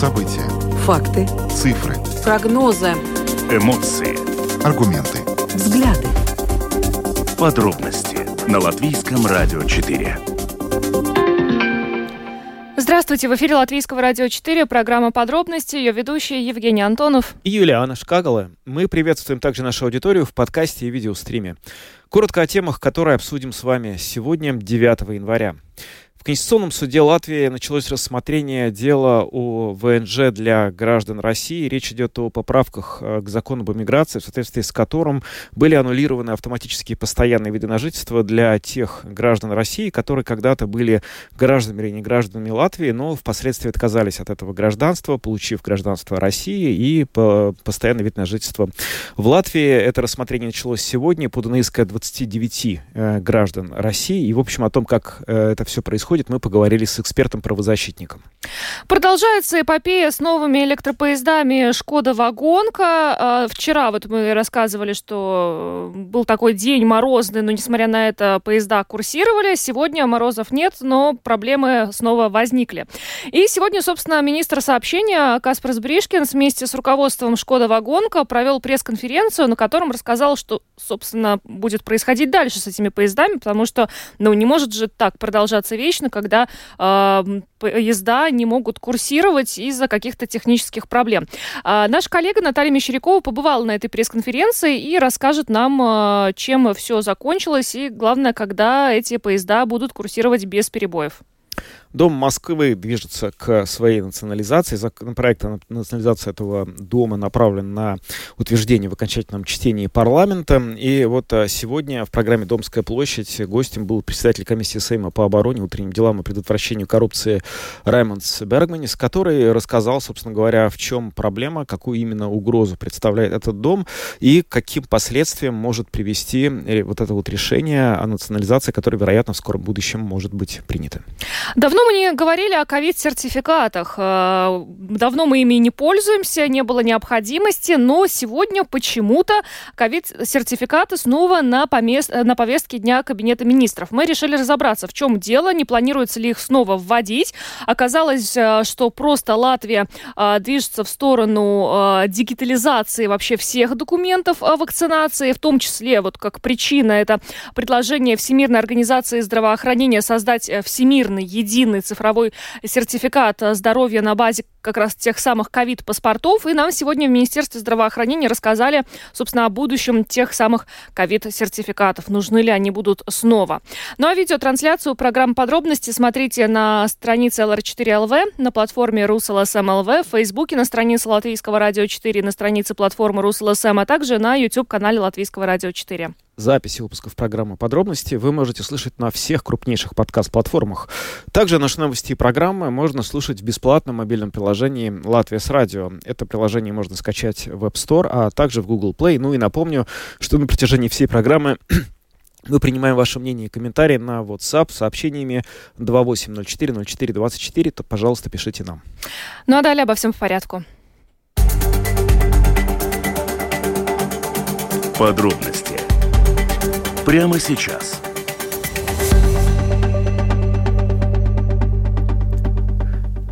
События. Факты. Цифры. Прогнозы. Эмоции. Аргументы. Взгляды. Подробности на Латвийском радио 4. Здравствуйте, в эфире Латвийского радио 4, программа «Подробности», ее ведущие Евгений Антонов и Юлиана Шкагала. Мы приветствуем также нашу аудиторию в подкасте и видеостриме. Коротко о темах, которые обсудим с вами сегодня, 9 января. В Конституционном суде Латвии началось рассмотрение дела о ВНЖ для граждан России. Речь идет о поправках э, к закону об эмиграции, в соответствии с которым были аннулированы автоматические постоянные виды на жительство для тех граждан России, которые когда-то были гражданами или не гражданами Латвии, но впоследствии отказались от этого гражданства, получив гражданство России и постоянный вид на жительство в Латвии. Это рассмотрение началось сегодня. Подано иск 29 э, граждан России. И, в общем, о том, как э, это все происходит, происходит, мы поговорили с экспертом-правозащитником. Продолжается эпопея с новыми электропоездами «Шкода Вагонка». А, вчера вот мы рассказывали, что был такой день морозный, но несмотря на это поезда курсировали. Сегодня морозов нет, но проблемы снова возникли. И сегодня, собственно, министр сообщения Каспар Сбришкин вместе с руководством «Шкода Вагонка» провел пресс-конференцию, на котором рассказал, что, собственно, будет происходить дальше с этими поездами, потому что, ну, не может же так продолжаться вещь, критично, когда э, поезда не могут курсировать из-за каких-то технических проблем. А наш коллега Наталья Мещерякова побывала на этой пресс-конференции и расскажет нам, э, чем все закончилось и, главное, когда эти поезда будут курсировать без перебоев. Дом Москвы движется к своей национализации. Законопроект о национализации этого дома направлен на утверждение в окончательном чтении парламента. И вот а, сегодня в программе «Домская площадь» гостем был председатель комиссии Сейма по обороне, утренним делам и предотвращению коррупции Раймондс Бергманис, который рассказал, собственно говоря, в чем проблема, какую именно угрозу представляет этот дом и каким последствиям может привести э, вот это вот решение о национализации, которое, вероятно, в скором будущем может быть принято. Давно Давно мы не говорили о ковид-сертификатах. Э, давно мы ими не пользуемся, не было необходимости, но сегодня почему-то ковид-сертификаты снова на, помест... на повестке дня Кабинета министров. Мы решили разобраться, в чем дело, не планируется ли их снова вводить. Оказалось, э, что просто Латвия э, движется в сторону дигитализации вообще всех документов о вакцинации, в том числе, вот как причина, это предложение Всемирной организации здравоохранения создать всемирный единый единый цифровой сертификат здоровья на базе как раз тех самых ковид-паспортов. И нам сегодня в Министерстве здравоохранения рассказали, собственно, о будущем тех самых ковид-сертификатов. Нужны ли они будут снова. Ну а видеотрансляцию программ подробности смотрите на странице LR4LV, на платформе RusLSM.LV, в Фейсбуке, на странице Латвийского радио 4, на странице платформы RusLSM, а также на YouTube-канале Латвийского радио 4. Записи выпусков программы «Подробности» вы можете слышать на всех крупнейших подкаст-платформах. Также наши новости и программы можно слушать в бесплатном мобильном приложении «Латвия с радио». Это приложение можно скачать в App Store, а также в Google Play. Ну и напомню, что на протяжении всей программы мы принимаем ваше мнение и комментарии на WhatsApp с сообщениями 28040424, то, пожалуйста, пишите нам. Ну а далее обо всем в порядку. Подробности прямо сейчас.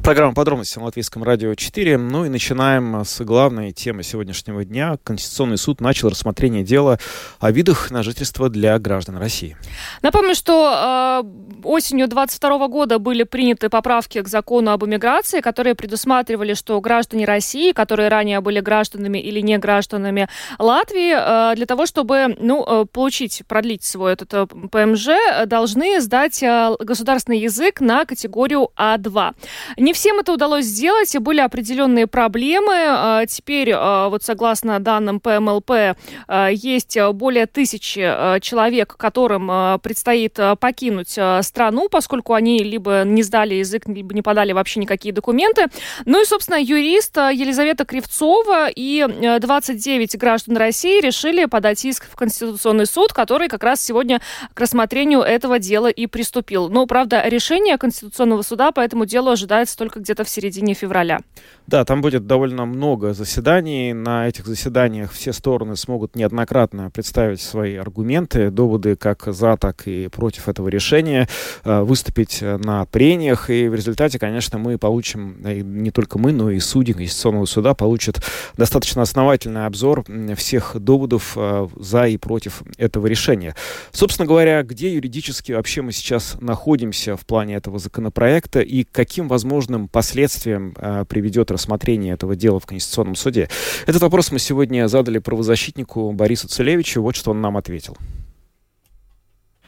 Программа «Подробности» на Латвийском радио 4. Ну и начинаем с главной темы сегодняшнего дня. Конституционный суд начал рассмотрение дела о видах на жительство для граждан России. Напомню, что э, осенью 22 года были приняты поправки к закону об иммиграции, которые предусматривали, что граждане России, которые ранее были гражданами или не гражданами Латвии, э, для того, чтобы ну, э, получить, продлить свой этот ПМЖ, должны сдать государственный язык на категорию А2. Не всем это удалось сделать, и были определенные проблемы. А, теперь, а, вот согласно данным ПМЛП, а, есть более тысячи человек, которым предстоит покинуть страну, поскольку они либо не сдали язык, либо не подали вообще никакие документы. Ну и, собственно, юрист Елизавета Кривцова и 29 граждан России решили подать иск в Конституционный суд, который как раз сегодня к рассмотрению этого дела и приступил. Но, правда, решение Конституционного суда по этому делу ожидается только только где-то в середине февраля. Да, там будет довольно много заседаний. На этих заседаниях все стороны смогут неоднократно представить свои аргументы, доводы как за, так и против этого решения, э, выступить на прениях. И в результате, конечно, мы получим, не только мы, но и судьи Конституционного суда получат достаточно основательный обзор всех доводов э, за и против этого решения. Собственно говоря, где юридически вообще мы сейчас находимся в плане этого законопроекта и каким возможным последствиям э, приведет рассмотрение этого дела в Конституционном суде? Этот вопрос мы сегодня задали правозащитнику Борису Целевичу. Вот что он нам ответил.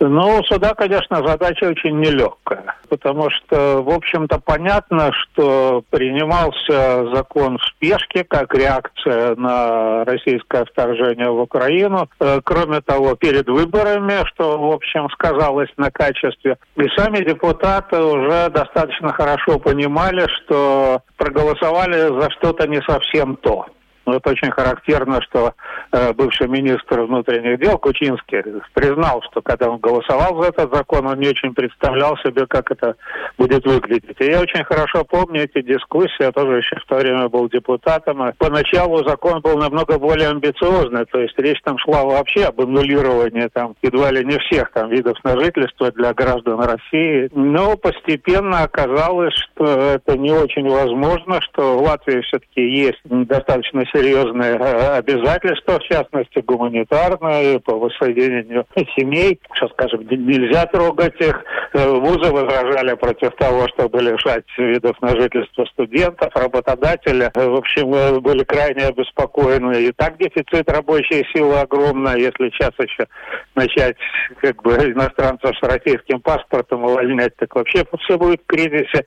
Ну, у суда, конечно, задача очень нелегкая, потому что, в общем-то, понятно, что принимался закон в спешке как реакция на российское вторжение в Украину. Э, кроме того, перед выборами, что, в общем, сказалось на качестве. И сами депутаты уже достаточно хорошо понимали, что проголосовали за что-то не совсем то. Но это очень характерно, что э, бывший министр внутренних дел Кучинский признал, что когда он голосовал за этот закон, он не очень представлял себе, как это будет выглядеть. И я очень хорошо помню эти дискуссии, я тоже еще в то время был депутатом. И поначалу закон был намного более амбициозный, то есть речь там шла вообще об аннулировании там едва ли не всех там видов на жительство для граждан России. Но постепенно оказалось, что это не очень возможно, что в Латвии все-таки есть достаточно серьезные серьезные э, обязательства, в частности гуманитарные, по воссоединению семей. Что скажем, нельзя трогать их. Э, вузы возражали против того, чтобы лишать видов на жительство студентов, работодатели. Э, в общем, были крайне обеспокоены. И так дефицит рабочей силы огромный. Если сейчас еще начать как бы иностранцев с российским паспортом увольнять, так вообще все будет в кризисе.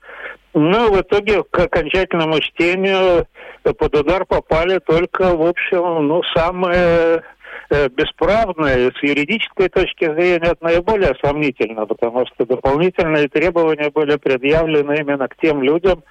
Но в итоге к окончательному чтению под удар попали только, в общем, ну, самые э, бесправные с юридической точки зрения это наиболее сомнительно, потому что дополнительные требования были предъявлены именно к тем людям,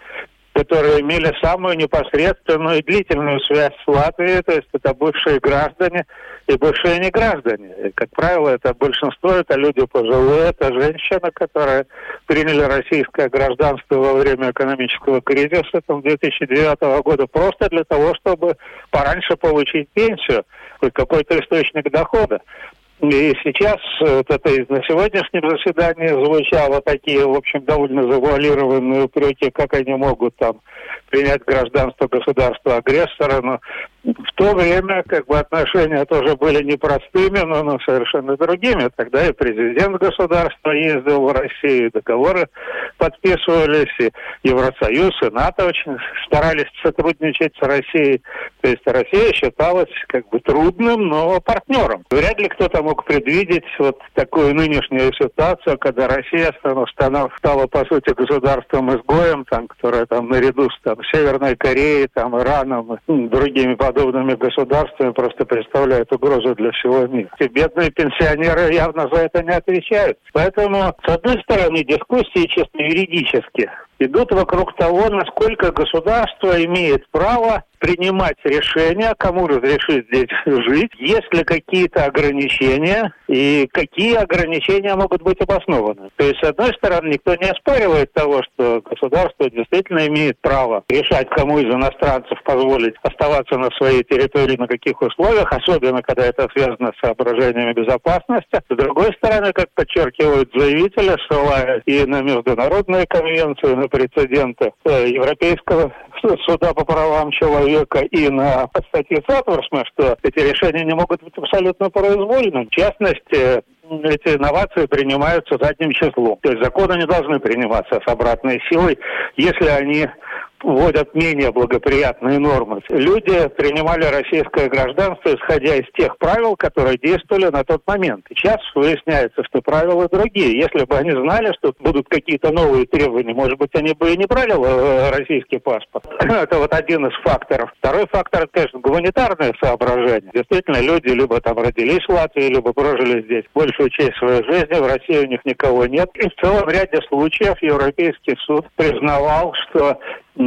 которые имели самую непосредственную и длительную связь с Латвией, то есть это бывшие граждане и бывшие неграждане. И, как правило, это большинство, это люди пожилые, это женщины, которые приняли российское гражданство во время экономического кризиса там, 2009 года просто для того, чтобы пораньше получить пенсию, хоть какой-то источник дохода. И сейчас вот это на сегодняшнем заседании звучало такие, в общем, довольно завуалированные упреки, как они могут там принять гражданство государства-агрессора. Но в то время как бы отношения тоже были непростыми, но, но совершенно другими. Тогда и президент государства ездил в Россию, договоры подписывались, и Евросоюз, и НАТО очень старались сотрудничать с Россией. То есть Россия считалась как бы трудным, но партнером. Вряд ли кто-то мог предвидеть вот такую нынешнюю ситуацию, когда Россия стала, стала по сути, государством-изгоем, там, которое там наряду с там, Северной Кореей, там, Ираном и другими подобными государствами просто представляет угрозу для всего мира. И бедные пенсионеры явно за это не отвечают. Поэтому, с одной стороны, дискуссии чисто юридически идут вокруг того, насколько государство имеет право принимать решения, кому разрешить здесь жить, есть ли какие-то ограничения и какие ограничения могут быть обоснованы. То есть, с одной стороны, никто не оспаривает того, что государство действительно имеет право решать, кому из иностранцев позволить оставаться на своей территории, на каких условиях, особенно когда это связано с соображениями безопасности. С другой стороны, как подчеркивают заявители, ссылаясь и на международные конвенции, на прецеденты э, Европейского суда по правам человека и на статье Сатворсма, что эти решения не могут быть абсолютно произвольными. В частности, эти инновации принимаются задним числом. То есть законы не должны приниматься с обратной силой, если они вводят менее благоприятные нормы. Люди принимали российское гражданство, исходя из тех правил, которые действовали на тот момент. Сейчас выясняется, что правила другие. Если бы они знали, что будут какие-то новые требования, может быть, они бы и не брали э, российский паспорт. Это вот один из факторов. Второй фактор, конечно, гуманитарное соображение. Действительно, люди либо там родились в Латвии, либо прожили здесь большую часть своей жизни, в России у них никого нет. И в целом ряде случаев Европейский суд признавал, что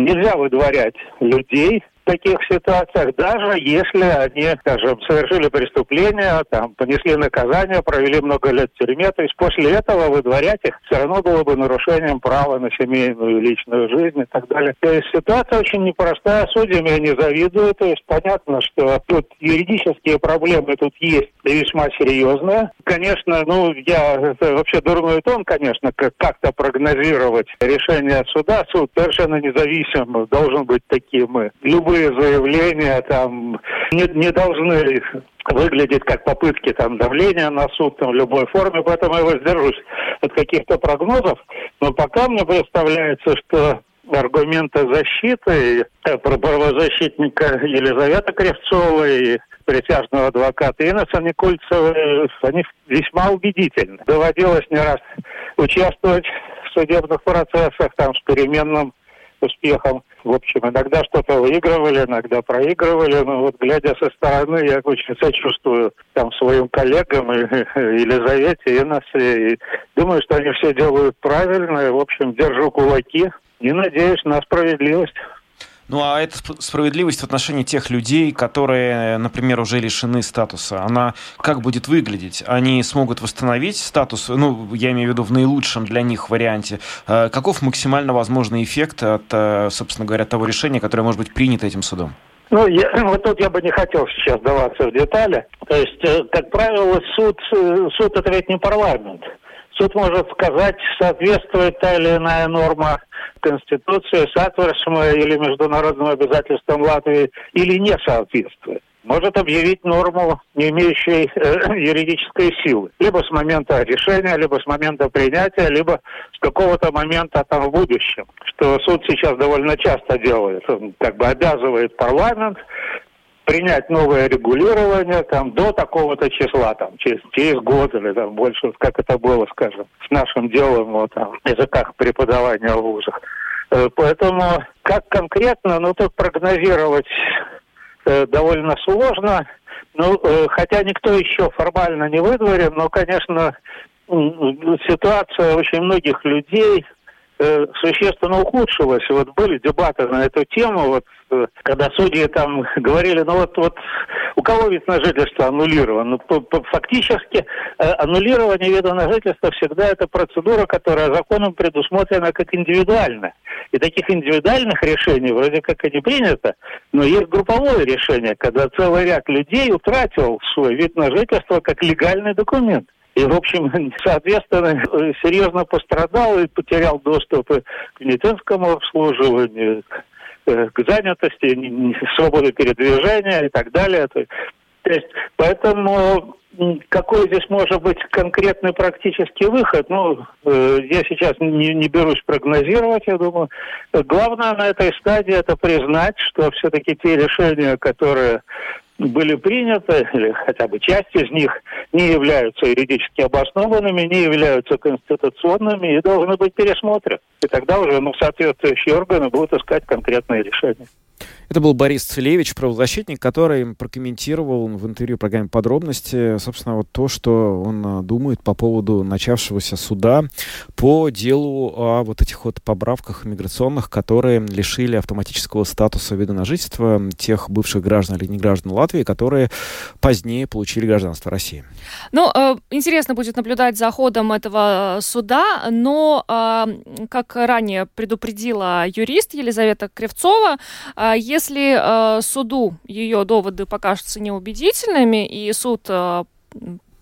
нельзя выдворять людей таких ситуациях, даже если они, скажем, совершили преступление, там, понесли наказание, провели много лет в тюрьме, то есть после этого выдворять их все равно было бы нарушением права на семейную и личную жизнь и так далее. То есть ситуация очень непростая, судьям я не завидую, то есть понятно, что тут юридические проблемы тут есть весьма серьезные. Конечно, ну, я вообще дурной тон, конечно, как-то прогнозировать решение суда. Суд совершенно независим должен быть таким. Любые заявления там не, не должны выглядеть как попытки там давления на суд там, в любой форме, поэтому я воздержусь от каких-то прогнозов. Но пока мне представляется, что аргументы защиты э, правозащитника Елизавета Кривцова и присяжного адвоката Инесса Никольцева, они весьма убедительны. Доводилось не раз участвовать в судебных процессах, там, с переменным успехом. В общем, иногда что-то выигрывали, иногда проигрывали. Но вот глядя со стороны, я очень сочувствую там своим коллегам и, и Елизавете, и Инессе. И думаю, что они все делают правильно. И, в общем, держу кулаки и надеюсь на справедливость. Ну а эта справедливость в отношении тех людей, которые, например, уже лишены статуса, она как будет выглядеть? Они смогут восстановить статус, ну, я имею в виду в наилучшем для них варианте. Э, каков максимально возможный эффект от, э, собственно говоря, того решения, которое может быть принято этим судом? Ну, я, вот тут я бы не хотел сейчас даваться в детали. То есть, э, как правило, суд, суд это ведь не парламент. Суд может сказать, соответствует та или иная норма Конституции, соответствующим или международным обязательствам Латвии, или не соответствует может объявить норму, не имеющей э, юридической силы. Либо с момента решения, либо с момента принятия, либо с какого-то момента там в будущем. Что суд сейчас довольно часто делает. Он как бы обязывает парламент принять новое регулирование там до такого-то числа, там через, через год или там больше, как это было, скажем, с нашим делом вот, там, языках преподавания в вузах. Э, поэтому как конкретно, ну тут прогнозировать э, довольно сложно. Ну, э, хотя никто еще формально не выдворен, но, конечно, ситуация очень многих людей существенно ухудшилась. Вот были дебаты на эту тему, вот Э, когда судьи там говорили, ну вот, вот у кого вид на жительство аннулирован? Ну, фактически э, аннулирование вида на жительство всегда это процедура, которая законом предусмотрена как индивидуальная. И таких индивидуальных решений вроде как и не принято, но есть групповое решение, когда целый ряд людей утратил свой вид на жительство как легальный документ. И, в общем, соответственно, серьезно пострадал и потерял доступ к медицинскому обслуживанию, Э, к занятости, свободы передвижения и так далее. То есть, поэтому какой здесь может быть конкретный практический выход, ну, э, я сейчас не, не берусь прогнозировать, я думаю. Главное на этой стадии это признать, что все-таки те решения, которые были приняты, или хотя бы часть из них, не являются юридически обоснованными, не являются конституционными и должны быть пересмотрены. И тогда уже ну, соответствующие органы будут искать конкретные решения. Это был Борис Целевич, правозащитник, который прокомментировал в интервью программе подробности, собственно, вот то, что он а, думает по поводу начавшегося суда по делу о вот этих вот поправках миграционных, которые лишили автоматического статуса вида на жительство тех бывших граждан или не граждан Латвии, которые позднее получили гражданство России. Ну, э, интересно будет наблюдать за ходом этого суда, но, э, как ранее предупредила юрист Елизавета Кривцова, э, если э, суду ее доводы покажутся неубедительными, и суд э,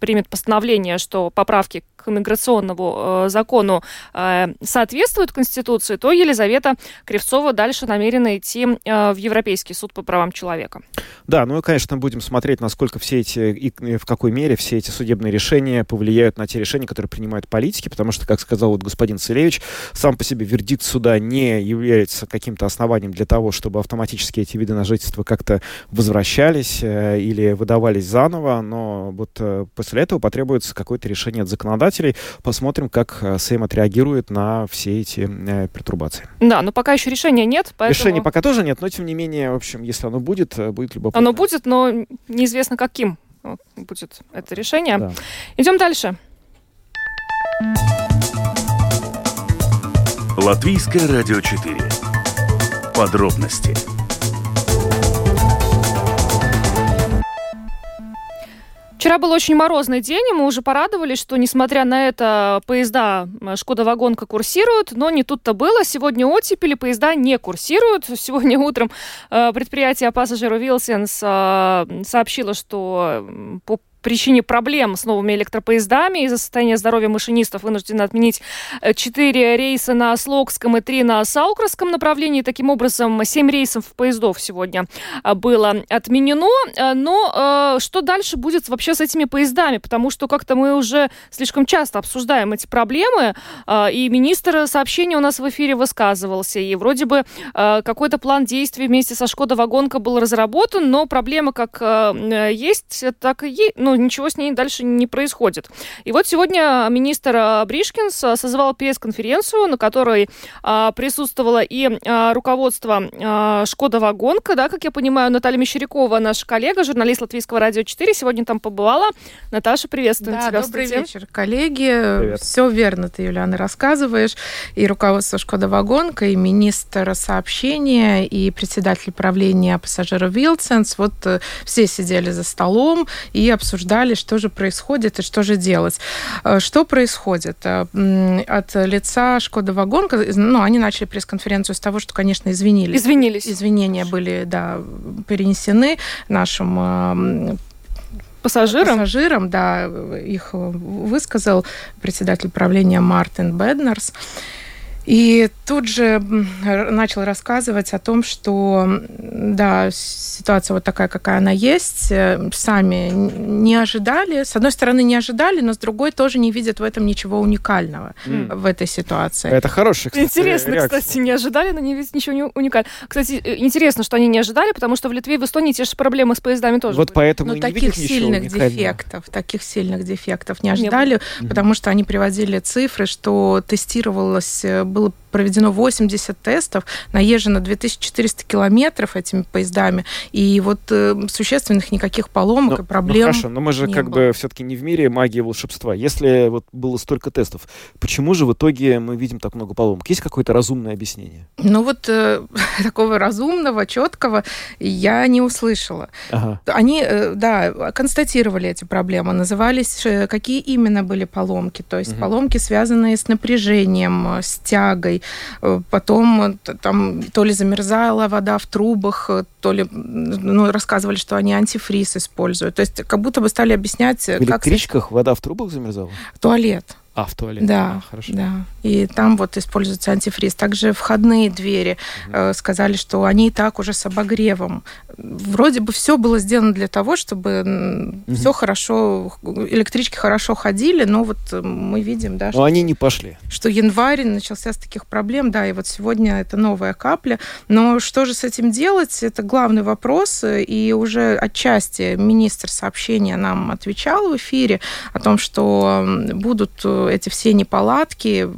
примет постановление, что поправки к иммиграционному э, закону э, соответствуют Конституции, то Елизавета Кривцова дальше намерена идти э, в Европейский суд по правам человека. Да, ну и, конечно, будем смотреть, насколько все эти, и в какой мере все эти судебные решения повлияют на те решения, которые принимают политики, потому что, как сказал вот господин Целевич, сам по себе вердикт суда не является каким-то основанием для того, чтобы автоматически эти виды на жительство как-то возвращались или выдавались заново, но вот после этого потребуется какое-то решение от законодателя, предпринимателей. Посмотрим, как э, Сейм отреагирует на все эти э, пертурбации. Да, но пока еще решения нет. Поэтому... Решения пока тоже нет, но тем не менее, в общем, если оно будет, э, будет любопытно. Оно будет, но неизвестно каким будет это решение. Да. Идем дальше. Латвийское радио 4. Подробности Вчера был очень морозный день, и мы уже порадовались, что, несмотря на это, поезда «Шкода-вагонка» курсируют, но не тут-то было. Сегодня оттепели, поезда не курсируют. Сегодня утром э, предприятие пассажиру Вилсенс э, сообщило, что по причине проблем с новыми электропоездами из-за состояния здоровья машинистов вынуждены отменить 4 э, рейса на Слокском и 3 на Саукровском направлении. Таким образом, 7 рейсов поездов сегодня э, было отменено. Э, но что дальше будет вообще с этими поездами? Потому что как-то мы уже слишком часто обсуждаем эти проблемы, и министр сообщения у нас в эфире высказывался, и вроде бы какой-то план действий вместе со Шкода Вагонка был разработан, но проблема как есть, так и есть. Ну, ничего с ней дальше не происходит. И вот сегодня министр а, Бришкинс а, созвал пресс-конференцию, на которой а, присутствовало и а, руководство а, Шкода Вагонка, да, как я понимаю, Наталья Мещерякова, наша коллега, журналист Латвийского радио 4, сегодня там побывала. Наташа, приветствую да, тебя. Добрый вечер, коллеги. Привет. Все верно ты, Юлиана, рассказываешь. И руководство Шкода Вагонка, и министр сообщения, и председатель правления пассажиров Вилсенс. Вот э, все сидели за столом и обсуждали обсуждали, что же происходит и что же делать. Э, что происходит? Э, от лица Шкода Вагонка, ну, они начали пресс-конференцию с того, что, конечно, извинились. Извинились. Извинения были, да, перенесены нашим э, пассажирам? Пассажирам, да, их высказал председатель правления Мартин Беднерс. И тут же начал рассказывать о том, что, да, ситуация вот такая, какая она есть, э, сами не ожидали. С одной стороны, не ожидали, но с другой тоже не видят в этом ничего уникального mm. в этой ситуации. Это хорошая, кстати, Интересно, реакция. кстати, не ожидали, но не видят ничего уникального. Кстати, э, интересно, что они не ожидали, потому что в Литве и в Эстонии те же проблемы с поездами тоже Вот были. поэтому но таких сильных дефектов, таких сильных дефектов не ожидали, не потому что они приводили цифры, что тестировалось э, было проведено 80 тестов, наезжено 2400 километров этими поездами, и вот э, существенных никаких поломок но, и проблем ну хорошо, но мы же как было. бы все-таки не в мире магии и волшебства. Если вот было столько тестов, почему же в итоге мы видим так много поломок? Есть какое-то разумное объяснение? Ну вот э, такого разумного, четкого я не услышала. Ага. Они, э, да, констатировали эти проблемы, назывались, э, какие именно были поломки, то есть угу. поломки, связанные с напряжением, с тягой, Э, потом э, там то ли замерзала вода в трубах, э, то ли ну, рассказывали, что они антифриз используют. То есть как будто бы стали объяснять, в как... В электричках вода в трубах замерзала? Туалет. А, в туалет. Да, а, хорошо. да. И там вот используется антифриз. Также входные двери угу. э, сказали, что они и так уже с обогревом. Вроде бы все было сделано для того, чтобы угу. все хорошо, электрички хорошо ходили, но вот мы видим, да, но что, они не пошли. Что январь начался с таких проблем, да, и вот сегодня это новая капля. Но что же с этим делать? Это главный вопрос, и уже отчасти министр сообщения нам отвечал в эфире о том, что будут эти все неполадки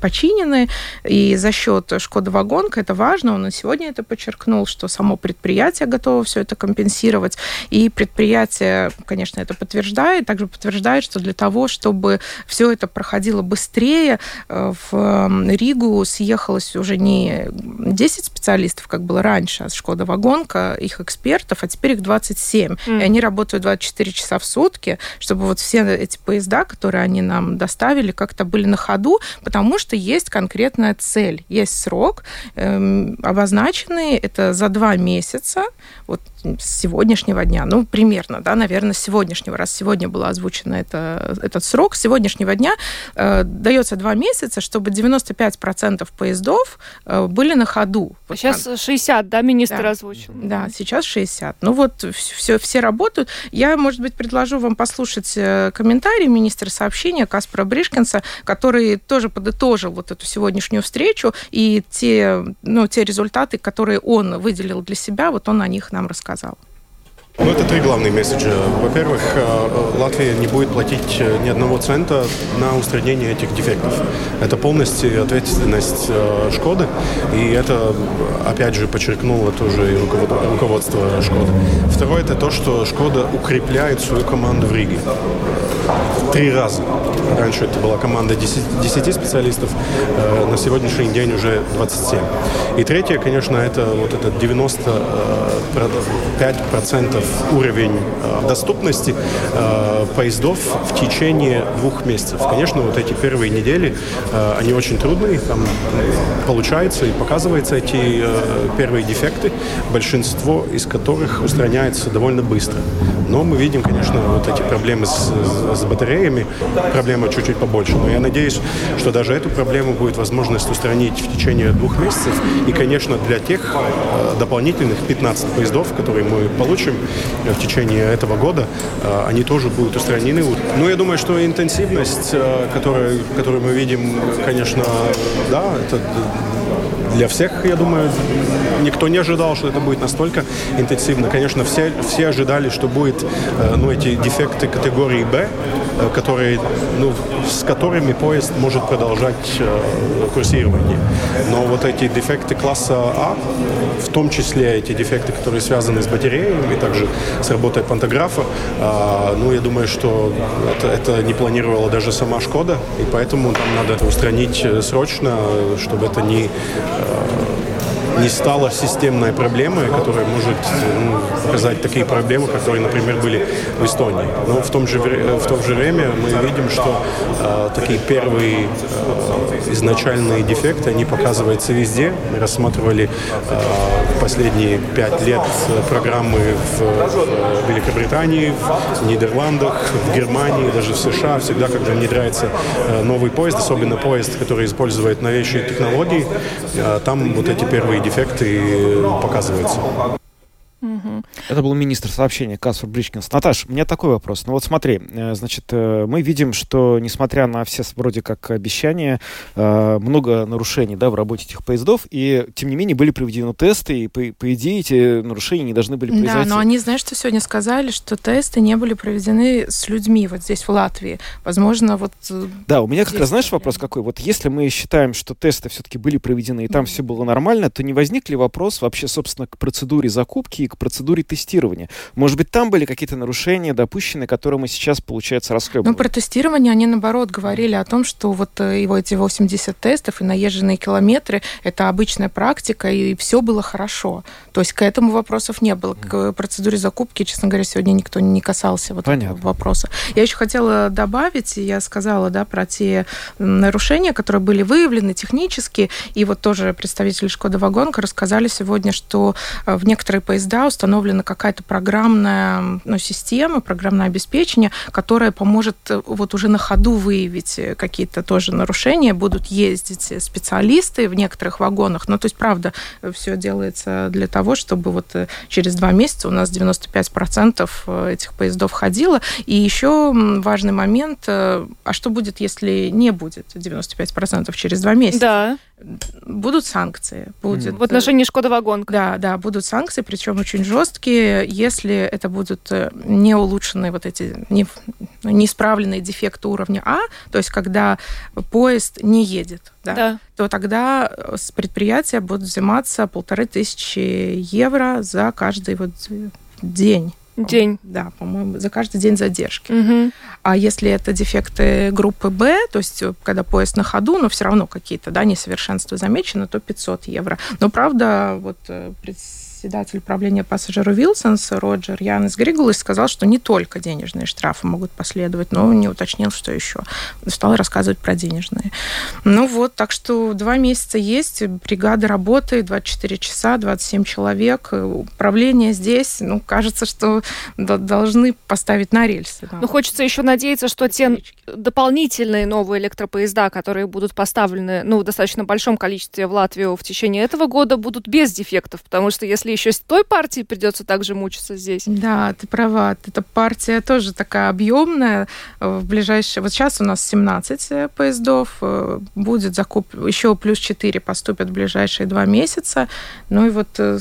починены, и за счет Шкода Вагонка это важно, он и сегодня это подчеркнул, что само предприятие готово все это компенсировать, и предприятие, конечно, это подтверждает, также подтверждает, что для того, чтобы все это проходило быстрее, э, в Ригу съехалось уже не 10 специалистов, как было раньше, а Шкода Вагонка, их экспертов, а теперь их 27, mm. и они работают 24 часа в сутки, чтобы вот все эти поезда, которые они нам нам доставили, как-то были на ходу, потому что есть конкретная цель, есть срок эм, обозначенный, это за два месяца, вот с сегодняшнего дня, ну, примерно, да, наверное, с сегодняшнего, раз сегодня было озвучено это, этот срок, с сегодняшнего дня э, дается два месяца, чтобы 95% поездов э, были на ходу. Сейчас 60, да, министр да. озвучил? Да, сейчас 60. Ну вот все, все работают. Я, может быть, предложу вам послушать э, комментарий министра сообщения Каспара Бришкинса, который тоже подытожил вот эту сегодняшнюю встречу и те, ну, те результаты, которые он выделил для себя, вот он о них нам рассказал. Ну, это три главные месседжа. Во-первых, э, Латвия не будет платить э, ни одного цента на устранение этих дефектов. Это полностью ответственность э, Шкоды, и это, опять же, подчеркнуло тоже и руководство Шкоды. Второе, это то, что Шкода укрепляет свою команду в Риге. Три раза. Раньше это была команда 10, 10 специалистов, э, на сегодняшний день уже 27. И третье, конечно, это вот этот 95% уровень э, доступности э, поездов в течение двух месяцев. Конечно, вот эти первые недели, э, они очень трудные, там получается и показывается эти э, первые дефекты, большинство из которых устраняется довольно быстро. Но мы видим, конечно, вот эти проблемы с, с батареями, проблема чуть-чуть побольше. Но я надеюсь, что даже эту проблему будет возможность устранить в течение двух месяцев. И, конечно, для тех э, дополнительных 15 поездов, которые мы получим в течение этого года, э, они тоже будут устранены. Но я думаю, что интенсивность, э, которую, которую мы видим, конечно, да, это для всех, я думаю, никто не ожидал, что это будет настолько интенсивно. Конечно, все, все ожидали, что будет ну, эти дефекты категории Б, которые, ну, с которыми поезд может продолжать курсирование. Но вот эти дефекты класса А, в том числе эти дефекты, которые связаны с батареями, также с работой пантографа, ну, я думаю, что это, это не планировала даже сама Шкода, и поэтому там надо устранить срочно, чтобы это не не стала системной проблемой, которая может ну, показать такие проблемы, которые, например, были в Эстонии. Но в том же, в том же время мы видим, что э, такие первые э, изначальные дефекты, они показываются везде. Мы рассматривали э, последние пять лет программы в, в Великобритании, в Нидерландах, в Германии, даже в США. Всегда, когда внедряется э, новый поезд, особенно поезд, который использует новейшие технологии, э, там вот эти первые дефекты эффект и показывается показываются. Это был министр сообщения Каспар Бричкинс. Наташ, у меня такой вопрос. Ну вот смотри, э, значит, э, мы видим, что несмотря на все вроде как обещания, э, много нарушений да, в работе этих поездов, и тем не менее были проведены тесты, и по, по идее эти нарушения не должны были произойти. Да, но они, знаешь, что сегодня сказали, что тесты не были проведены с людьми вот здесь, в Латвии. Возможно, вот... Да, у меня как раз, знаешь, вопрос какой? Вот если мы считаем, что тесты все-таки были проведены, и там mm-hmm. все было нормально, то не возник ли вопрос вообще, собственно, к процедуре закупки и к процедуре тестирования. Может быть, там были какие-то нарушения допущены, которые мы сейчас, получается, расхлебываем? Ну, про тестирование они, наоборот, говорили о том, что вот э, его эти 80 тестов и наезженные километры – это обычная практика, и все было хорошо. То есть к этому вопросов не было. К процедуре закупки, честно говоря, сегодня никто не касался вот Понятно. этого вопроса. Я еще хотела добавить, я сказала, да, про те нарушения, которые были выявлены технически, и вот тоже представители Шкода Вагонка рассказали сегодня, что э, в некоторые поезда установлена какая-то программная ну, система, программное обеспечение, которое поможет э, вот уже на ходу выявить э, какие-то тоже нарушения, будут ездить специалисты в некоторых вагонах. Ну, то есть, правда, все делается для того, чтобы вот э, через два месяца у нас 95% этих поездов ходило. И еще важный момент, а что будет, если не будет 95% через два месяца? Да будут санкции. Будет, в отношении Шкода Вагон. Да, да, будут санкции, причем очень жесткие, если это будут э, не улучшенные вот эти не, неисправленные дефекты уровня А, то есть когда поезд не едет, да, да. то тогда с предприятия будут взиматься полторы тысячи евро за каждый вот день День. Да, по-моему, за каждый день задержки. Угу. А если это дефекты группы Б, то есть э, когда поезд на ходу, но все равно какие-то да, несовершенства замечены, то 500 евро. Но правда, вот э, председатель правления пассажиру Вилсонс Роджер Янис Григулис сказал, что не только денежные штрафы могут последовать, но не уточнил, что еще. Стал рассказывать про денежные. Ну вот, так что два месяца есть, бригада работает, 24 часа, 27 человек, управление здесь, ну, кажется, что должны поставить на рельсы. Да. Ну, хочется еще надеяться, что те дополнительные новые электропоезда, которые будут поставлены, ну, в достаточно большом количестве в Латвию в течение этого года, будут без дефектов, потому что если еще с той партией придется также мучиться здесь. Да, ты права. Эта партия тоже такая объемная. В ближайшие... Вот сейчас у нас 17 э, поездов. Э, будет закуп... Еще плюс 4 поступят в ближайшие два месяца. Ну и вот э,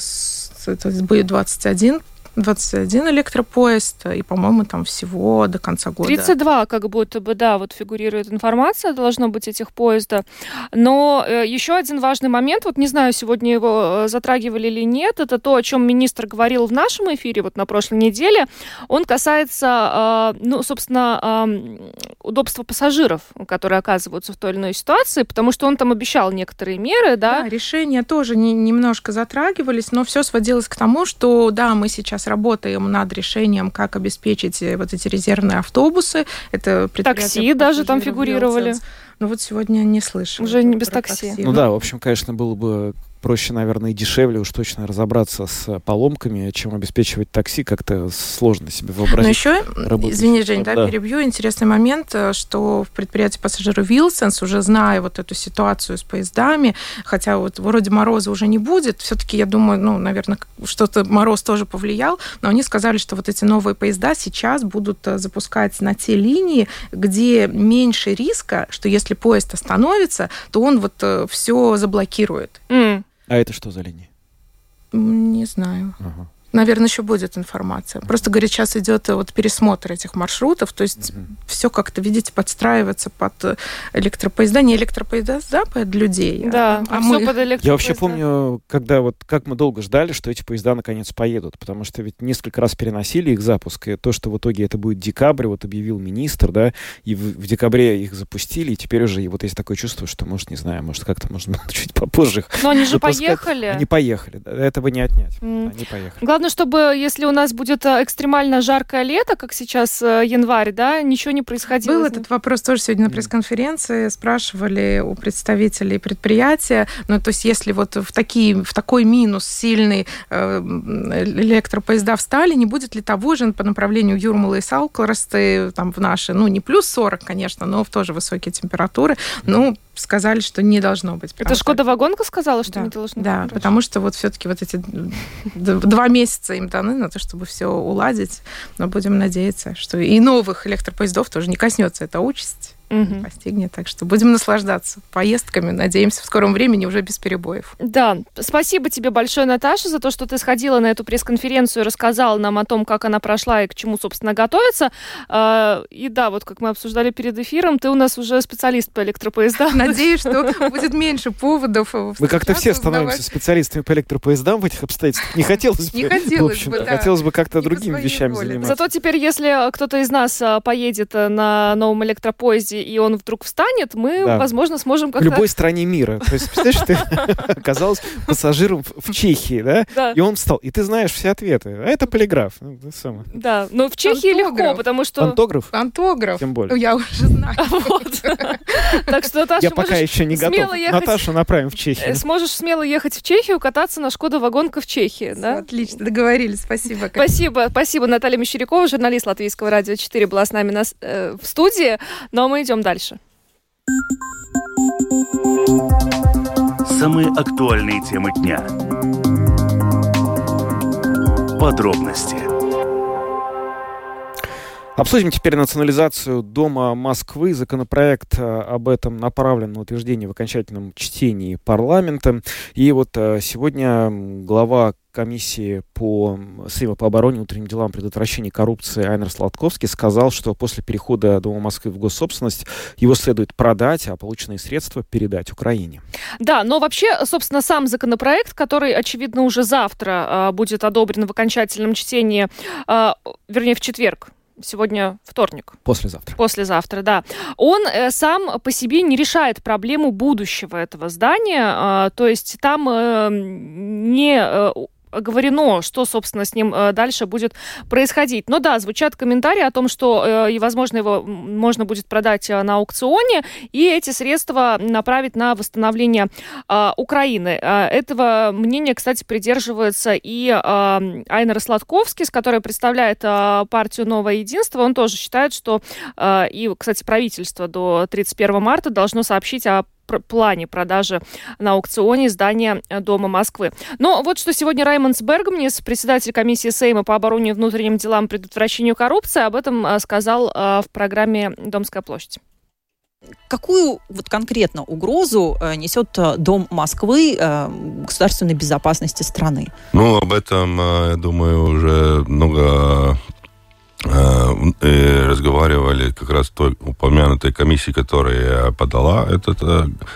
это будет 21 21 электропоезд, и, по-моему, там всего до конца года. 32, как будто бы, да, вот фигурирует информация, должно быть этих поезда. Но э, еще один важный момент, вот не знаю, сегодня его э, затрагивали или нет, это то, о чем министр говорил в нашем эфире вот на прошлой неделе. Он касается, э, ну, собственно, э, удобства пассажиров, которые оказываются в той или иной ситуации, потому что он там обещал некоторые меры, да? Да, решения тоже не, немножко затрагивались, но все сводилось к тому, что, да, мы сейчас работаем над решением, как обеспечить э, вот эти резервные автобусы. Это Такси даже там фигурировали. Ну вот сегодня не слышал. Уже не без такси. такси. Ну да, в общем, конечно, было бы проще, наверное, и дешевле уж точно разобраться с поломками, чем обеспечивать такси, как-то сложно себе вообразить. Но еще, извини, Жень, да, да, перебью, интересный момент, э, что в предприятии пассажиров Вилсенс, уже зная вот эту ситуацию с поездами, хотя вот вроде мороза уже не будет, все-таки, я думаю, ну, наверное, что-то мороз тоже повлиял, но они сказали, что вот эти новые поезда сейчас будут э, запускать на те линии, где меньше риска, что если поезд остановится, то он вот э, все заблокирует. Mm. А это что за линия? Не знаю. Ага. Наверное, еще будет информация. Просто, говорит, сейчас идет э, вот пересмотр этих маршрутов, то есть mm-hmm. все как-то, видите, подстраивается под э, электропоезда, не электропоезда, да, под людей. А, да, а, а мы... под электропоезда. Я вообще помню, когда вот, как мы долго ждали, что эти поезда наконец поедут, потому что ведь несколько раз переносили их запуск, и то, что в итоге это будет декабрь, вот объявил министр, да, и в, в декабре их запустили, и теперь уже и вот есть такое чувство, что, может, не знаю, может, как-то можно чуть попозже их Но они же поехали. Они поехали, да, этого не отнять. Mm. Они поехали. Главное, чтобы если у нас будет э, экстремально жаркое лето, как сейчас э, январь, да, ничего не происходило. Был этот вопрос тоже сегодня на пресс-конференции, спрашивали у представителей предприятия, ну, то есть если вот в, такие, в такой минус сильный э, электропоезда встали, не будет ли того же по направлению Юрмала и Салклоросты, там в наши, ну, не плюс 40, конечно, но в тоже высокие температуры, ну, сказали, что не должно быть. Это Шкода Вагонка сказала, что да. не должно да, быть? Да, потому что вот все-таки вот эти два месяца им даны на то, чтобы все уладить, но будем надеяться, что и новых электропоездов тоже не коснется эта участь угу. постигнет. Так что будем наслаждаться поездками. Надеемся, в скором времени уже без перебоев. Да. Спасибо тебе большое, Наташа, за то, что ты сходила на эту пресс-конференцию и рассказала нам о том, как она прошла и к чему, собственно, готовится. А, и да, вот как мы обсуждали перед эфиром, ты у нас уже специалист по электропоездам. Надеюсь, что будет меньше поводов. Мы как-то все становимся специалистами по электропоездам в этих обстоятельствах. Не хотелось бы. Не хотелось бы, да. Хотелось бы как-то другими вещами заниматься. Зато теперь, если кто-то из нас а, поедет на новом электропоезде и он вдруг встанет, мы, да. возможно, сможем как-то... В любой стране мира. То есть, представляешь, ты оказался пассажиром в Чехии, да? да? И он встал. И ты знаешь все ответы. А это полиграф. Ну, да, но в Чехии легко, потому что... Антограф? Антограф. Тем более. Я уже знаю. Так что, Наташа, Я пока еще не готов. Наташу направим в Чехию. Сможешь смело ехать в Чехию, кататься на Шкода Вагонка в Чехии, да? Отлично, договорились. Спасибо. Спасибо. Спасибо, Наталья Мещерякова, журналист Латвийского радио 4, была с нами э, в студии. Но мы идем дальше. Самые актуальные темы дня. Подробности. Обсудим теперь национализацию Дома Москвы. Законопроект э, об этом направлен на утверждение в окончательном чтении парламента. И вот э, сегодня глава комиссии по Сейма по обороне, внутренним делам, предотвращению коррупции Айнер Сладковский сказал, что после перехода Дома Москвы в госсобственность его следует продать, а полученные средства передать Украине. Да, но вообще, собственно, сам законопроект, который, очевидно, уже завтра э, будет одобрен в окончательном чтении, э, вернее, в четверг, сегодня вторник. Послезавтра. Послезавтра, да. Он э, сам по себе не решает проблему будущего этого здания. Э, то есть там э, не э, оговорено, что, собственно, с ним э, дальше будет происходить. Но да, звучат комментарии о том, что, э, и, возможно, его можно будет продать э, на аукционе, и эти средства направить на восстановление Украины. Этого мнения, кстати, придерживается и Айнер Сладковский, которой представляет партию «Новое единство». Он тоже считает, что, и, кстати, правительство до 31 марта должно сообщить о плане продажи на аукционе здания Дома Москвы. Но вот что сегодня Раймонд Бергмнис, председатель комиссии Сейма по обороне и внутренним делам предотвращению коррупции, об этом а, сказал а, в программе «Домская площадь». какую вот конкретно угрозу э, несет э, Дом Москвы э, государственной безопасности страны? Ну, об этом, я думаю, уже много разговаривали как раз той упомянутой комиссии, которая подала этот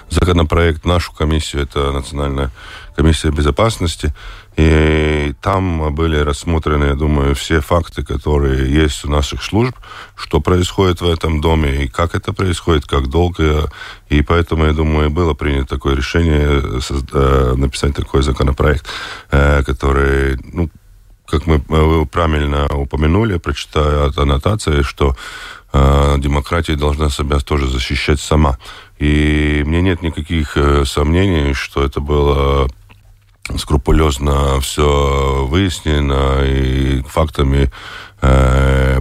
законопроект, нашу комиссию, это Национальная комиссия безопасности. И там были рассмотрены, я думаю, все факты, которые есть у наших служб, что происходит в этом доме и как это происходит, как долго. И поэтому, я думаю, было принято такое решение э, написать такой законопроект, э, который, ну, как мы вы правильно упомянули, прочитая от аннотации, что э, демократия должна себя тоже защищать сама. И мне нет никаких сомнений, что это было скрупулезно все выяснено и фактами э,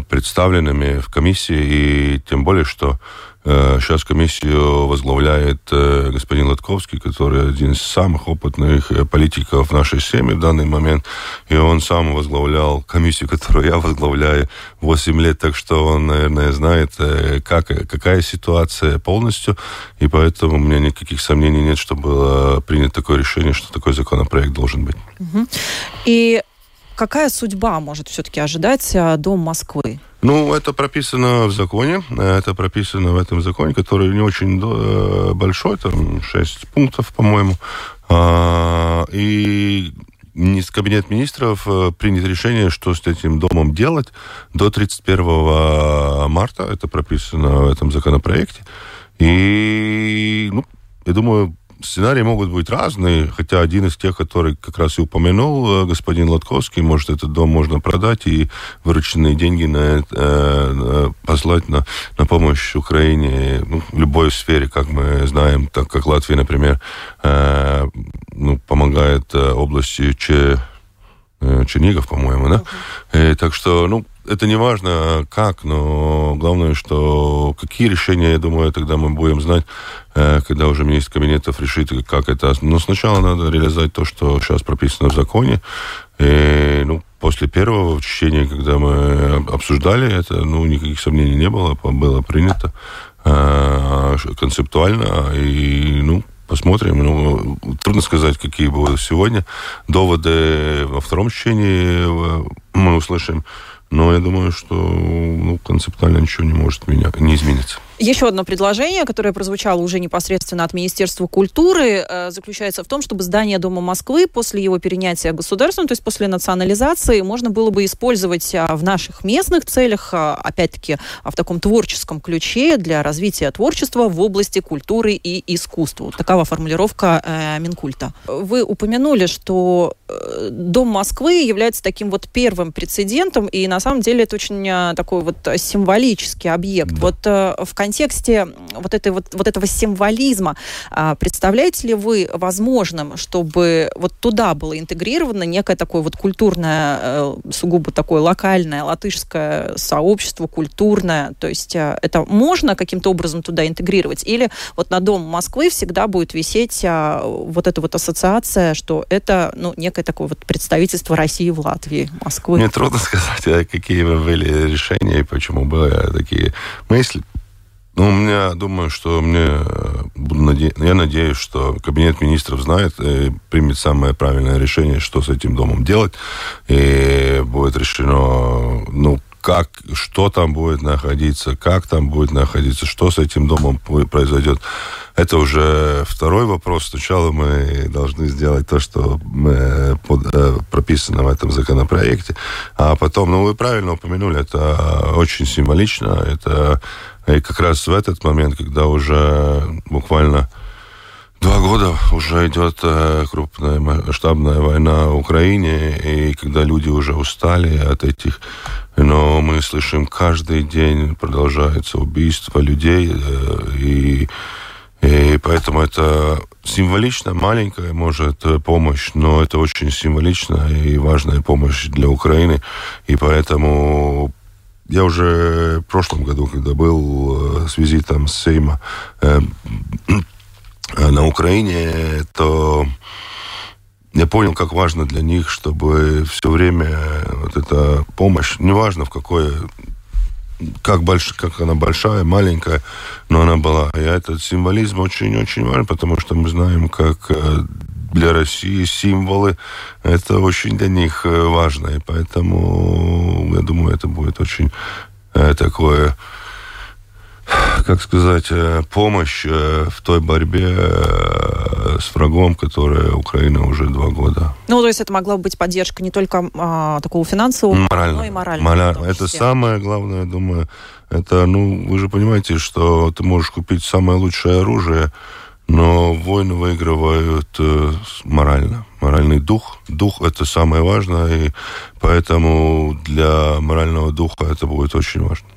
представленными в комиссии, и тем более, что Сейчас э, комиссию возглавляет э, господин Латковский, который один из самых опытных э, политиков нашей семьи в данный момент. И он сам возглавлял комиссию, которую я возглавляю 8 лет, так что он, наверное, знает, как, какая ситуация полностью. И поэтому у меня никаких сомнений нет, что было принято такое решение, что такой законопроект должен быть. И какая судьба может все-таки ожидать Дом Москвы? Ну, это прописано в законе. Это прописано в этом законе, который не очень э, большой, там 6 пунктов, по-моему. А, и Кабинет министров э, принят решение, что с этим домом делать до 31 марта. Это прописано в этом законопроекте. И, ну, я думаю, Сценарии могут быть разные, хотя один из тех, который как раз и упомянул э, господин Лотковский, может, этот дом можно продать и вырученные деньги на, э, э, послать на, на помощь Украине ну, в любой сфере, как мы знаем, так как Латвия, например, э, ну, помогает э, области Че, Чернигов, по-моему, да? Uh-huh. И, так что, ну, это не важно как, но главное, что какие решения, я думаю, тогда мы будем знать, э, когда уже министр кабинетов решит, как это. Но сначала надо реализовать то, что сейчас прописано в законе. И, ну, после первого чтения, когда мы обсуждали это, ну, никаких сомнений не было, было принято э, концептуально. И, ну, посмотрим. Ну, трудно сказать, какие будут сегодня доводы во втором чтении э, мы услышим. Но я думаю, что ну, концептуально ничего не может меня, не измениться. Еще одно предложение, которое прозвучало уже непосредственно от Министерства культуры, э, заключается в том, чтобы здание Дома Москвы после его перенятия государством, то есть после национализации, можно было бы использовать а, в наших местных целях, а, опять-таки а, в таком творческом ключе для развития творчества в области культуры и искусства. Вот такова формулировка э, Минкульта. Вы упомянули, что э, Дом Москвы является таким вот первым прецедентом, и на самом деле это очень такой вот символический объект. Да. Вот в контексте вот, этой, вот, вот этого символизма, а, представляете ли вы возможным, чтобы вот туда было интегрировано некое такое вот культурное, э, сугубо такое локальное латышское сообщество, культурное, то есть э, это можно каким-то образом туда интегрировать? Или вот на Дом Москвы всегда будет висеть а, вот эта вот ассоциация, что это ну, некое такое вот представительство России в Латвии, Москвы? Мне трудно сказать, а какие были решения и почему были такие мысли. Ну, у меня, думаю, что мне, э, буду наде... я надеюсь, что Кабинет министров знает и примет самое правильное решение, что с этим домом делать, и будет решено, ну, как, что там будет находиться, как там будет находиться, что с этим домом произойдет. Это уже второй вопрос. Сначала мы должны сделать то, что мы под, э, прописано в этом законопроекте, а потом, ну, вы правильно упомянули, это очень символично, это и как раз в этот момент, когда уже буквально два года уже идет э, крупная масштабная война в Украине, и когда люди уже устали от этих, но мы слышим каждый день продолжается убийство людей, э, и, и поэтому это символично маленькая, может, помощь, но это очень символичная и важная помощь для Украины, и поэтому я уже в прошлом году, когда был э, с визитом Сейма э, на Украине, то я понял, как важно для них, чтобы все время вот эта помощь, неважно в какой как, больш, как она большая, маленькая, но она была. И этот символизм очень-очень важен, потому что мы знаем, как для России символы, это очень для них важно. И поэтому, я думаю, это будет очень такое как сказать, э, помощь э, в той борьбе э, с врагом, которая Украина уже два года. Ну, то есть это могла быть поддержка не только а, такого финансового, Морально. но и морального. Мораль... Это самое главное, я думаю. Это, ну, вы же понимаете, что ты можешь купить самое лучшее оружие, но войны выигрывают э, морально. Моральный дух. Дух – это самое важное, и поэтому для морального духа это будет очень важно.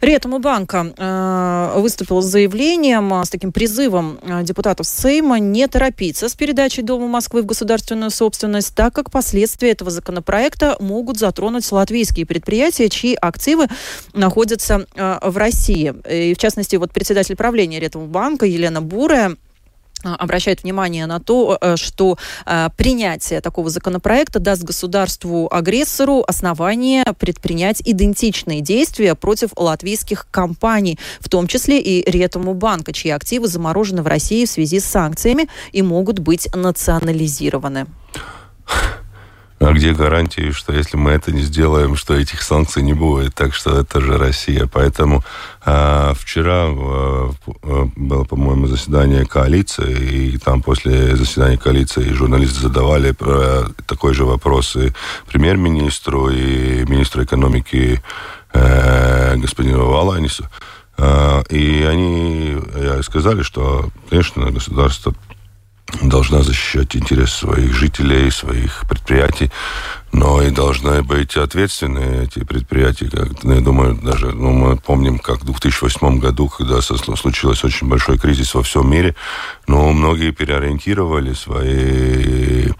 Ретумбанка э, выступил с заявлением, э, с таким призывом э, депутатов Сейма не торопиться с передачей Дома Москвы в государственную собственность, так как последствия этого законопроекта могут затронуть латвийские предприятия, чьи активы находятся в России. И, в частности, вот председатель правления Ретумбанка Елена Бурая обращает внимание на то, э, что э, принятие такого законопроекта даст государству-агрессору основание предпринять идентичные действия против латвийских компаний, в том числе и Ретому банка, чьи активы заморожены в России в связи с санкциями и могут быть национализированы. А где гарантии, что если мы это не сделаем, что этих санкций не будет? Так что это же Россия. Поэтому а, вчера а, было, по-моему, заседание коалиции, и там после заседания коалиции журналисты задавали про такой же вопрос и премьер-министру, и министру экономики э, господину Валанису. А, и они сказали, что, конечно, государство должна защищать интересы своих жителей, своих предприятий, но и должны быть ответственны эти предприятия. Как, ну, я думаю, даже ну, мы помним, как в 2008 году, когда случился очень большой кризис во всем мире, но многие переориентировали свои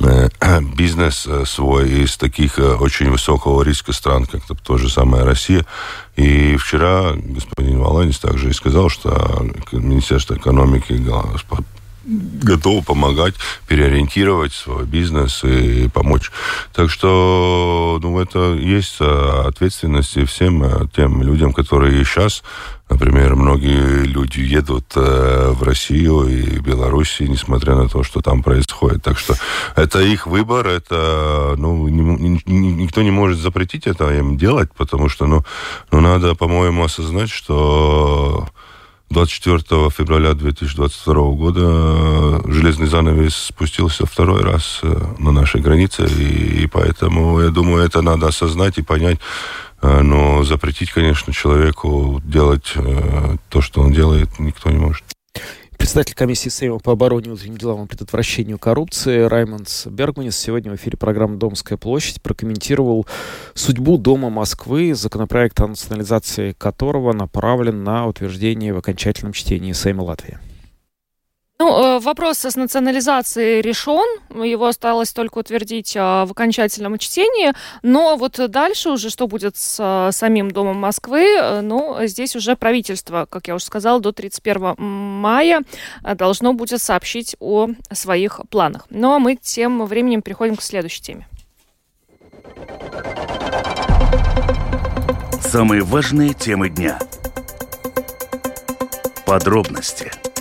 э, бизнес э, свой из таких э, очень высокого риска стран, как то, то же самое Россия. И вчера господин Воланец также и сказал, что Министерство экономики готовы помогать, переориентировать свой бизнес и помочь. Так что, ну, это есть ответственность всем э, тем людям, которые сейчас, например, многие люди едут э, в Россию и Белоруссию, несмотря на то, что там происходит. Так что это их выбор, это, ну, никто не может запретить это им делать, потому что, ну, ну надо, по-моему, осознать, что 24 февраля 2022 года э, железный занавес спустился второй раз э, на нашей границе, и, и поэтому, я думаю, это надо осознать и понять. Э, но запретить, конечно, человеку делать то, что он делает, никто не может. Председатель комиссии Сейма по обороне, внутренним делам и предотвращению коррупции Раймондс Бергманис сегодня в эфире программы «Домская площадь» прокомментировал судьбу Дома Москвы, законопроект о национализации которого направлен на утверждение в окончательном чтении Сейма Латвии. Ну, э, вопрос с национализацией решен, его осталось только утвердить а, в окончательном чтении, но вот дальше уже что будет с а, самим Домом Москвы, э, ну, здесь уже правительство, как я уже сказала, до 31 мая э, должно будет сообщить о своих планах. Но мы тем временем переходим к следующей теме. Самые важные темы дня. Подробности –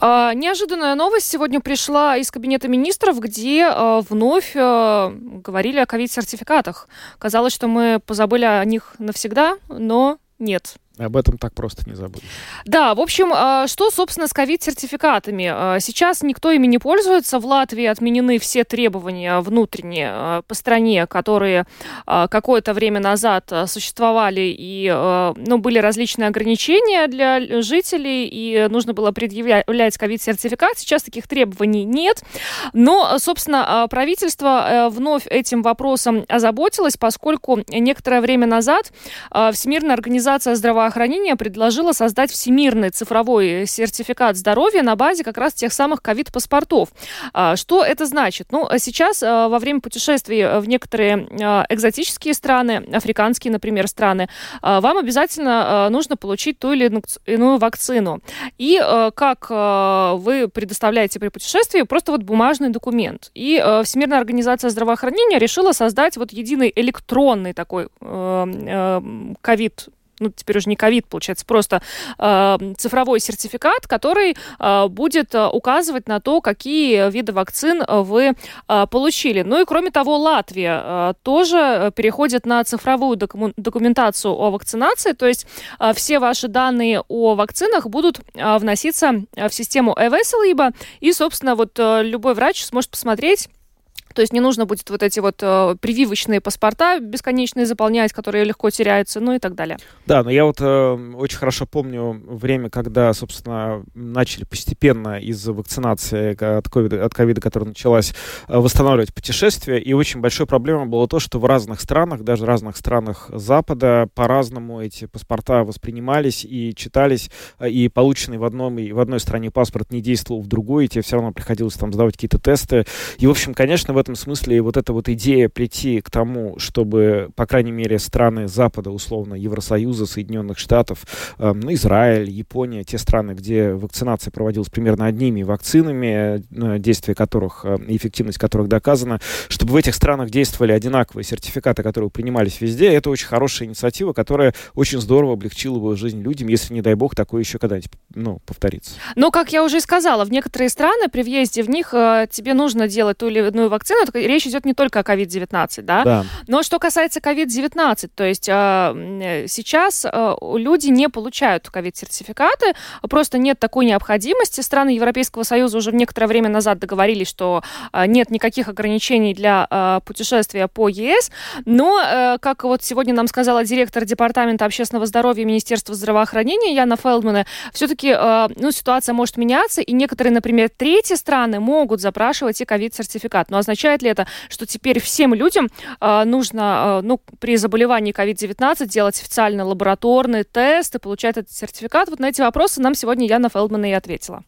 неожиданная новость сегодня пришла из Кабинета министров, где а, вновь а, говорили о ковид-сертификатах. Казалось, что мы позабыли о них навсегда, но нет. Об этом так просто не забудешь. Да, в общем, а, что, собственно, с ковид-сертификатами? А, сейчас никто ими не пользуется. В Латвии отменены все требования внутренние а, по стране, которые какое-то время назад существовали, и ну, были различные ограничения для жителей, и нужно было предъявлять ковид-сертификат. Сейчас таких требований нет. Но, собственно, правительство вновь этим вопросом озаботилось, поскольку некоторое время назад Всемирная организация здравоохранения здравоохранения предложило создать всемирный цифровой сертификат здоровья на базе как раз тех самых ковид-паспортов. А, что это значит? Ну, сейчас во время путешествий в некоторые экзотические страны, африканские, например, страны, вам обязательно нужно получить ту или иную вакцину. И как вы предоставляете при путешествии просто вот бумажный документ. И Всемирная организация здравоохранения решила создать вот единый электронный такой ковид ну, теперь уже не ковид, получается, просто э, цифровой сертификат, который э, будет э, указывать на то, какие виды вакцин вы э, получили. Ну и кроме того, Латвия э, тоже переходит на цифровую докуму- документацию о вакцинации, то есть э, все ваши данные о вакцинах будут э, вноситься в систему e и, собственно, вот э, любой врач сможет посмотреть, то есть не нужно будет вот эти вот э, прививочные паспорта бесконечные заполнять, которые легко теряются, ну и так далее. Да, но я вот э, очень хорошо помню время, когда, собственно, начали постепенно из-за вакцинации от ковида, от ковида, которая началась, э, восстанавливать путешествия. И очень большой проблемой было то, что в разных странах, даже в разных странах Запада, по-разному эти паспорта воспринимались и читались, э, и полученный в, одном, и в одной стране паспорт не действовал в другой, и тебе все равно приходилось там сдавать какие-то тесты. И, в общем, конечно, в этом смысле вот эта вот идея прийти к тому, чтобы, по крайней мере, страны Запада, условно, Евросоюза, Соединенных Штатов, э, ну, Израиль, Япония, те страны, где вакцинация проводилась примерно одними вакцинами, э, действие которых, э, эффективность которых доказана, чтобы в этих странах действовали одинаковые сертификаты, которые принимались везде, это очень хорошая инициатива, которая очень здорово облегчила бы жизнь людям, если, не дай бог, такое еще когда-нибудь ну, повторится. Но, как я уже сказала, в некоторые страны при въезде в них э, тебе нужно делать ту или иную вакцину, речь идет не только о COVID-19, да? да. Но что касается COVID-19, то есть э, сейчас э, люди не получают COVID-сертификаты, просто нет такой необходимости. Страны Европейского Союза уже в некоторое время назад договорились, что э, нет никаких ограничений для э, путешествия по ЕС, но, э, как вот сегодня нам сказала директор Департамента общественного здоровья Министерства здравоохранения Яна Фелдмана, все-таки э, ну, ситуация может меняться, и некоторые, например, третьи страны могут запрашивать и COVID-сертификат. Но означает ли это, что теперь всем людям э, нужно, э, ну, при заболевании COVID-19 делать официально лабораторный тест и получать этот сертификат? Вот на эти вопросы нам сегодня Яна Фелдмана и ответила.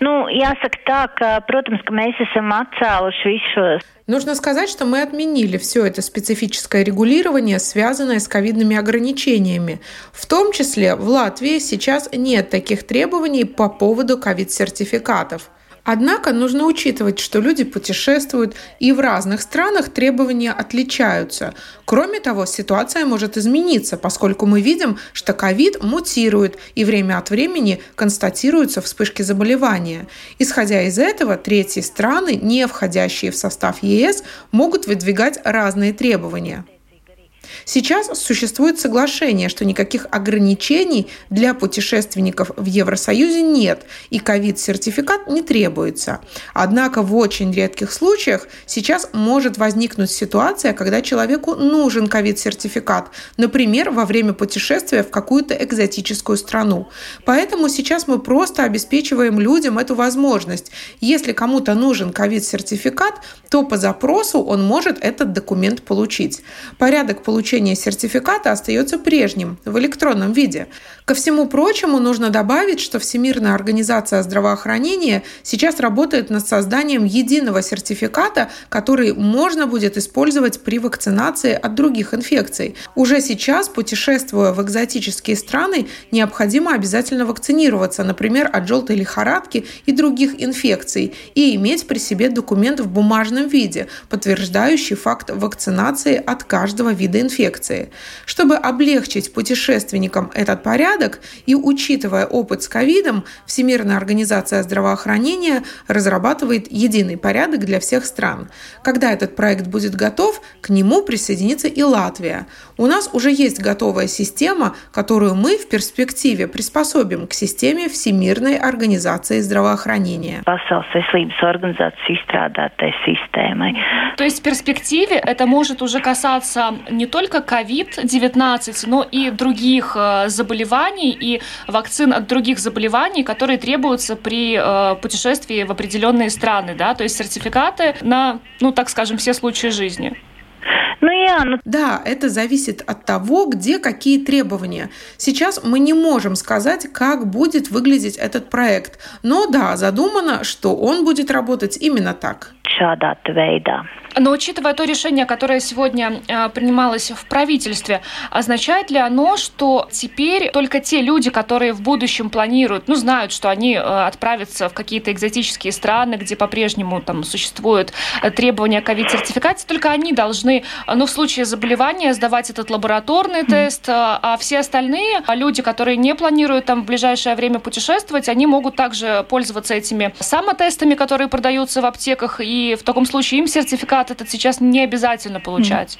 Ну, jāsaka tā, ka, protams, ka mēs esam atcēluši visus Нужно сказать, что мы отменили все это специфическое регулирование, связанное с ковидными ограничениями. В том числе в Латвии сейчас нет таких требований по поводу ковид-сертификатов. Однако нужно учитывать, что люди путешествуют, и в разных странах требования отличаются. Кроме того, ситуация может измениться, поскольку мы видим, что ковид мутирует, и время от времени констатируются вспышки заболевания. Исходя из этого, третьи страны, не входящие в состав ЕС, могут выдвигать разные требования. Сейчас существует соглашение, что никаких ограничений для путешественников в Евросоюзе нет, и ковид-сертификат не требуется. Однако в очень редких случаях сейчас может возникнуть ситуация, когда человеку нужен ковид-сертификат, например, во время путешествия в какую-то экзотическую страну. Поэтому сейчас мы просто обеспечиваем людям эту возможность. Если кому-то нужен ковид-сертификат, то по запросу он может этот документ получить. Порядок получения получения сертификата остается прежним в электронном виде. Ко всему прочему, нужно добавить, что Всемирная организация здравоохранения сейчас работает над созданием единого сертификата, который можно будет использовать при вакцинации от других инфекций. Уже сейчас, путешествуя в экзотические страны, необходимо обязательно вакцинироваться, например, от желтой лихорадки и других инфекций, и иметь при себе документ в бумажном виде, подтверждающий факт вакцинации от каждого вида инфекции инфекции. Чтобы облегчить путешественникам этот порядок и учитывая опыт с ковидом, Всемирная организация здравоохранения разрабатывает единый порядок для всех стран. Когда этот проект будет готов, к нему присоединится и Латвия. У нас уже есть готовая система, которую мы в перспективе приспособим к системе Всемирной организации здравоохранения. То есть в перспективе это может уже касаться не только только COVID-19, но и других э, заболеваний и вакцин от других заболеваний, которые требуются при э, путешествии в определенные страны, да, то есть сертификаты на, ну, так скажем, все случаи жизни. Nu, Да, это зависит от того, где какие требования. Сейчас мы не можем сказать, как будет выглядеть этот проект. Но да, задумано, что он будет работать именно так. Но учитывая то решение, которое сегодня э, принималось в правительстве, означает ли оно, что теперь только те люди, которые в будущем планируют, ну, знают, что они э, отправятся в какие-то экзотические страны, где по-прежнему там существуют э, требования ковид-сертификации, только они должны, ну, в случае заболевания сдавать этот лабораторный тест, а все остальные люди, которые не планируют там в ближайшее время путешествовать, они могут также пользоваться этими самотестами, которые продаются в аптеках, и в таком случае им сертификат результат этот сейчас не обязательно получать.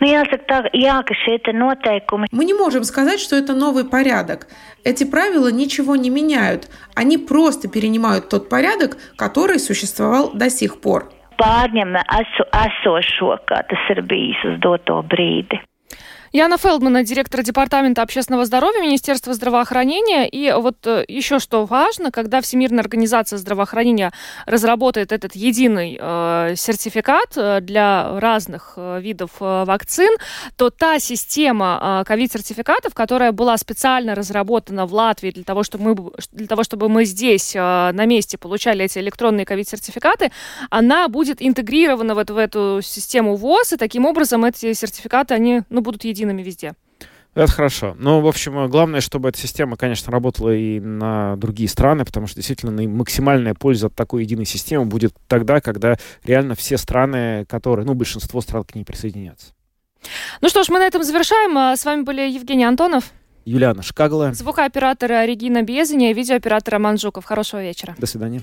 Ну, jāsaka tā, jā, ka šie noteikumi... Мы не можем сказать, что это новый порядок. Эти правила ничего не меняют. Они просто перенимают тот порядок, который существовал до сих пор. Pārņem esošo, kā tas ir bijis uz doto brīdi. Яна Фелдмана, директор Департамента общественного здоровья Министерства здравоохранения. И вот э, еще что важно, когда Всемирная организация здравоохранения разработает этот единый э, сертификат э, для разных э, видов вакцин, то та система ковид-сертификатов, которая была специально разработана в Латвии для того, чтобы мы, для того, чтобы мы здесь на месте получали эти электронные ковид-сертификаты, она будет интегрирована в эту, в эту систему ВОЗ, и таким образом эти сертификаты, они ну, будут едиными едиными везде. Это хорошо. Но, в общем, главное, чтобы эта система, конечно, работала и на другие страны, потому что действительно максимальная польза от такой единой системы будет тогда, когда реально все страны, которые, ну, большинство стран к ней присоединятся. Ну что ж, мы на этом завершаем. А с вами были Евгений Антонов. Юлиана Шкагла. Звукооператор Регина Безеня и видеооператор Роман Жуков. Хорошего вечера. До свидания.